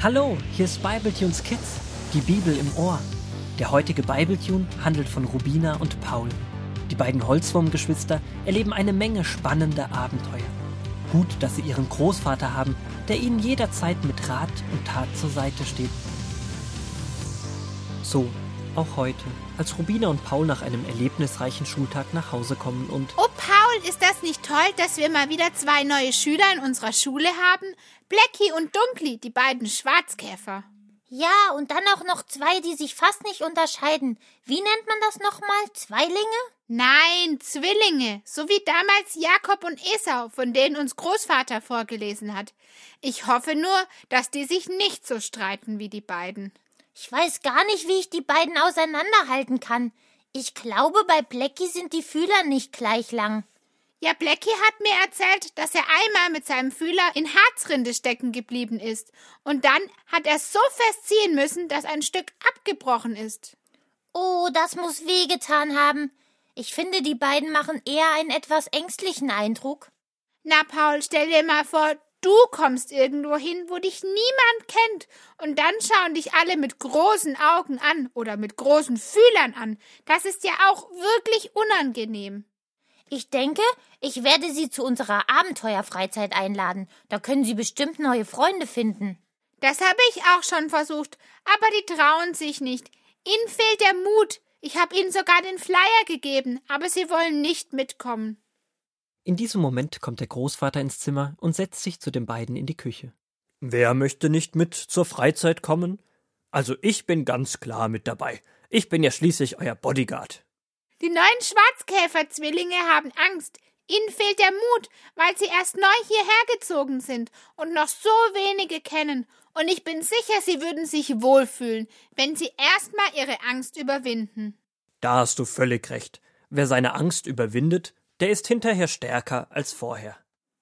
Hallo, hier ist Bibletunes Kids, die Bibel im Ohr. Der heutige Bibletune handelt von Rubina und Paul. Die beiden Holzwurmgeschwister erleben eine Menge spannender Abenteuer. Gut, dass sie ihren Großvater haben, der ihnen jederzeit mit Rat und Tat zur Seite steht. So, auch heute, als Rubina und Paul nach einem erlebnisreichen Schultag nach Hause kommen und Paul, ist das nicht toll, dass wir mal wieder zwei neue Schüler in unserer Schule haben? Blackie und Dunkli, die beiden Schwarzkäfer. Ja, und dann auch noch zwei, die sich fast nicht unterscheiden. Wie nennt man das nochmal? Zweilinge? Nein, Zwillinge, so wie damals Jakob und Esau, von denen uns Großvater vorgelesen hat. Ich hoffe nur, dass die sich nicht so streiten wie die beiden. Ich weiß gar nicht, wie ich die beiden auseinanderhalten kann. Ich glaube, bei Blackie sind die Fühler nicht gleich lang. Ja, Blackie hat mir erzählt, dass er einmal mit seinem Fühler in Harzrinde stecken geblieben ist. Und dann hat er so festziehen müssen, dass ein Stück abgebrochen ist. Oh, das muss wehgetan haben. Ich finde, die beiden machen eher einen etwas ängstlichen Eindruck. Na, Paul, stell dir mal vor, du kommst irgendwo hin, wo dich niemand kennt, und dann schauen dich alle mit großen Augen an oder mit großen Fühlern an. Das ist ja auch wirklich unangenehm. Ich denke, ich werde Sie zu unserer Abenteuerfreizeit einladen. Da können Sie bestimmt neue Freunde finden. Das habe ich auch schon versucht, aber die trauen sich nicht. Ihnen fehlt der Mut. Ich habe ihnen sogar den Flyer gegeben, aber sie wollen nicht mitkommen. in diesem Moment kommt der Großvater ins Zimmer und setzt sich zu den beiden in die Küche. Wer möchte nicht mit zur Freizeit kommen? Also ich bin ganz klar mit dabei. Ich bin ja schließlich euer Bodyguard. Die neuen Schwarzkäfer-Zwillinge haben Angst. Ihnen fehlt der Mut, weil sie erst neu hierher gezogen sind und noch so wenige kennen. Und ich bin sicher, sie würden sich wohlfühlen, wenn sie erstmal ihre Angst überwinden. Da hast du völlig recht. Wer seine Angst überwindet, der ist hinterher stärker als vorher.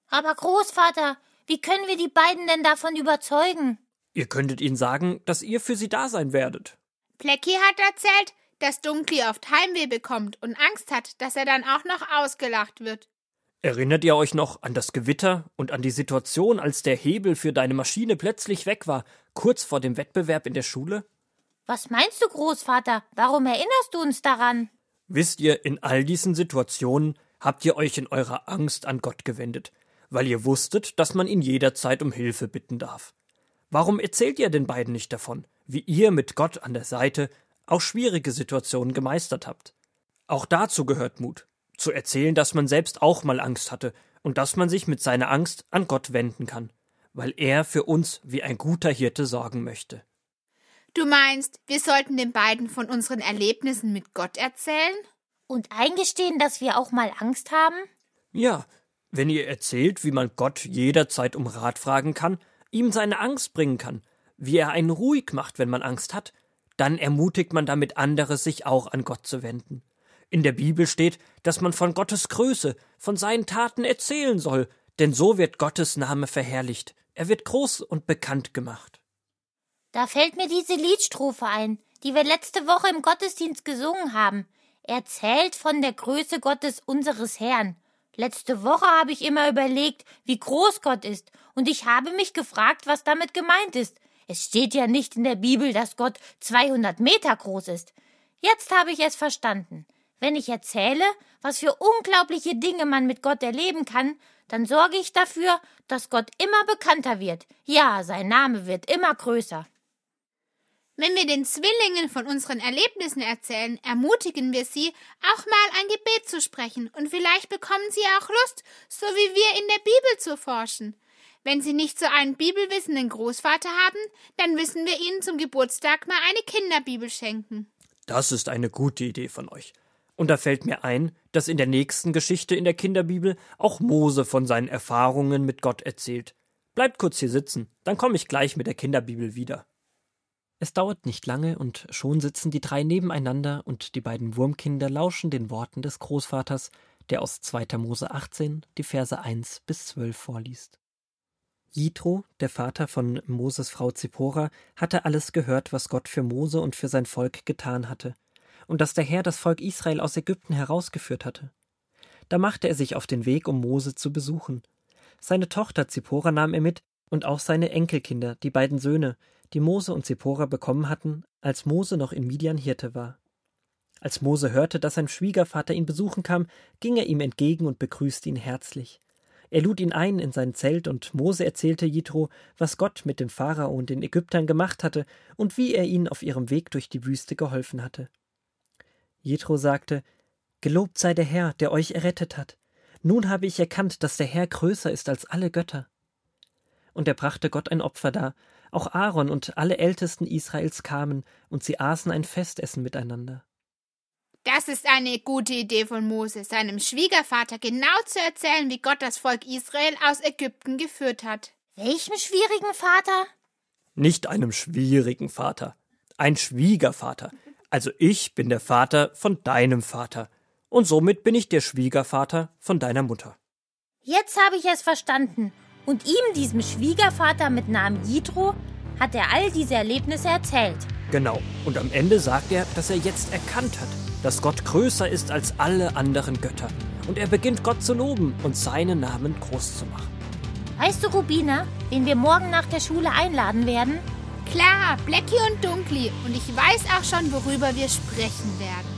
Aber Großvater, wie können wir die beiden denn davon überzeugen? Ihr könntet ihnen sagen, dass ihr für sie da sein werdet. Plecki hat erzählt, dass Dunkli oft Heimweh bekommt und Angst hat, dass er dann auch noch ausgelacht wird. Erinnert ihr euch noch an das Gewitter und an die Situation, als der Hebel für deine Maschine plötzlich weg war, kurz vor dem Wettbewerb in der Schule? Was meinst du, Großvater? Warum erinnerst du uns daran? Wisst ihr, in all diesen Situationen habt ihr euch in eurer Angst an Gott gewendet, weil ihr wusstet, dass man ihn jederzeit um Hilfe bitten darf. Warum erzählt ihr den beiden nicht davon, wie ihr mit Gott an der Seite auch schwierige Situationen gemeistert habt? Auch dazu gehört Mut, zu erzählen, dass man selbst auch mal Angst hatte und dass man sich mit seiner Angst an Gott wenden kann, weil er für uns wie ein guter Hirte sorgen möchte. Du meinst, wir sollten den beiden von unseren Erlebnissen mit Gott erzählen? Und eingestehen, dass wir auch mal Angst haben? Ja, wenn ihr erzählt, wie man Gott jederzeit um Rat fragen kann, ihm seine Angst bringen kann, wie er einen ruhig macht, wenn man Angst hat, dann ermutigt man damit andere, sich auch an Gott zu wenden. In der Bibel steht, dass man von Gottes Größe, von seinen Taten erzählen soll, denn so wird Gottes Name verherrlicht, er wird groß und bekannt gemacht. Da fällt mir diese Liedstrophe ein, die wir letzte Woche im Gottesdienst gesungen haben. Erzählt von der Größe Gottes unseres Herrn. Letzte Woche habe ich immer überlegt, wie groß Gott ist, und ich habe mich gefragt, was damit gemeint ist. Es steht ja nicht in der Bibel, dass Gott 200 Meter groß ist. Jetzt habe ich es verstanden. Wenn ich erzähle, was für unglaubliche Dinge man mit Gott erleben kann, dann sorge ich dafür, dass Gott immer bekannter wird. Ja, sein Name wird immer größer. Wenn wir den Zwillingen von unseren Erlebnissen erzählen, ermutigen wir sie, auch mal ein Gebet zu sprechen, und vielleicht bekommen sie auch Lust, so wie wir in der Bibel zu forschen. Wenn sie nicht so einen bibelwissenden Großvater haben, dann müssen wir ihnen zum Geburtstag mal eine Kinderbibel schenken. Das ist eine gute Idee von euch. Und da fällt mir ein, dass in der nächsten Geschichte in der Kinderbibel auch Mose von seinen Erfahrungen mit Gott erzählt. Bleibt kurz hier sitzen, dann komme ich gleich mit der Kinderbibel wieder. Es dauert nicht lange und schon sitzen die drei nebeneinander und die beiden Wurmkinder lauschen den Worten des Großvaters, der aus 2. Mose 18 die Verse 1 bis 12 vorliest. Jitro, der Vater von Moses Frau Zippora, hatte alles gehört, was Gott für Mose und für sein Volk getan hatte, und dass der Herr das Volk Israel aus Ägypten herausgeführt hatte. Da machte er sich auf den Weg, um Mose zu besuchen. Seine Tochter Zippora nahm er mit, Und auch seine Enkelkinder, die beiden Söhne, die Mose und Zippora bekommen hatten, als Mose noch in Midian Hirte war. Als Mose hörte, dass sein Schwiegervater ihn besuchen kam, ging er ihm entgegen und begrüßte ihn herzlich. Er lud ihn ein in sein Zelt, und Mose erzählte Jitro, was Gott mit dem Pharao und den Ägyptern gemacht hatte und wie er ihnen auf ihrem Weg durch die Wüste geholfen hatte. Jethro sagte: Gelobt sei der Herr, der euch errettet hat. Nun habe ich erkannt, dass der Herr größer ist als alle Götter. Und er brachte Gott ein Opfer dar. Auch Aaron und alle Ältesten Israels kamen, und sie aßen ein Festessen miteinander. Das ist eine gute Idee von Mose, seinem Schwiegervater genau zu erzählen, wie Gott das Volk Israel aus Ägypten geführt hat. Welchem schwierigen Vater? Nicht einem schwierigen Vater, ein Schwiegervater. Also ich bin der Vater von deinem Vater. Und somit bin ich der Schwiegervater von deiner Mutter. Jetzt habe ich es verstanden. Und ihm, diesem Schwiegervater mit Namen Jitro, hat er all diese Erlebnisse erzählt. Genau. Und am Ende sagt er, dass er jetzt erkannt hat, dass Gott größer ist als alle anderen Götter. Und er beginnt Gott zu loben und seinen Namen groß zu machen. Weißt du, Rubina, wen wir morgen nach der Schule einladen werden? Klar, Blackie und Dunkli. Und ich weiß auch schon, worüber wir sprechen werden.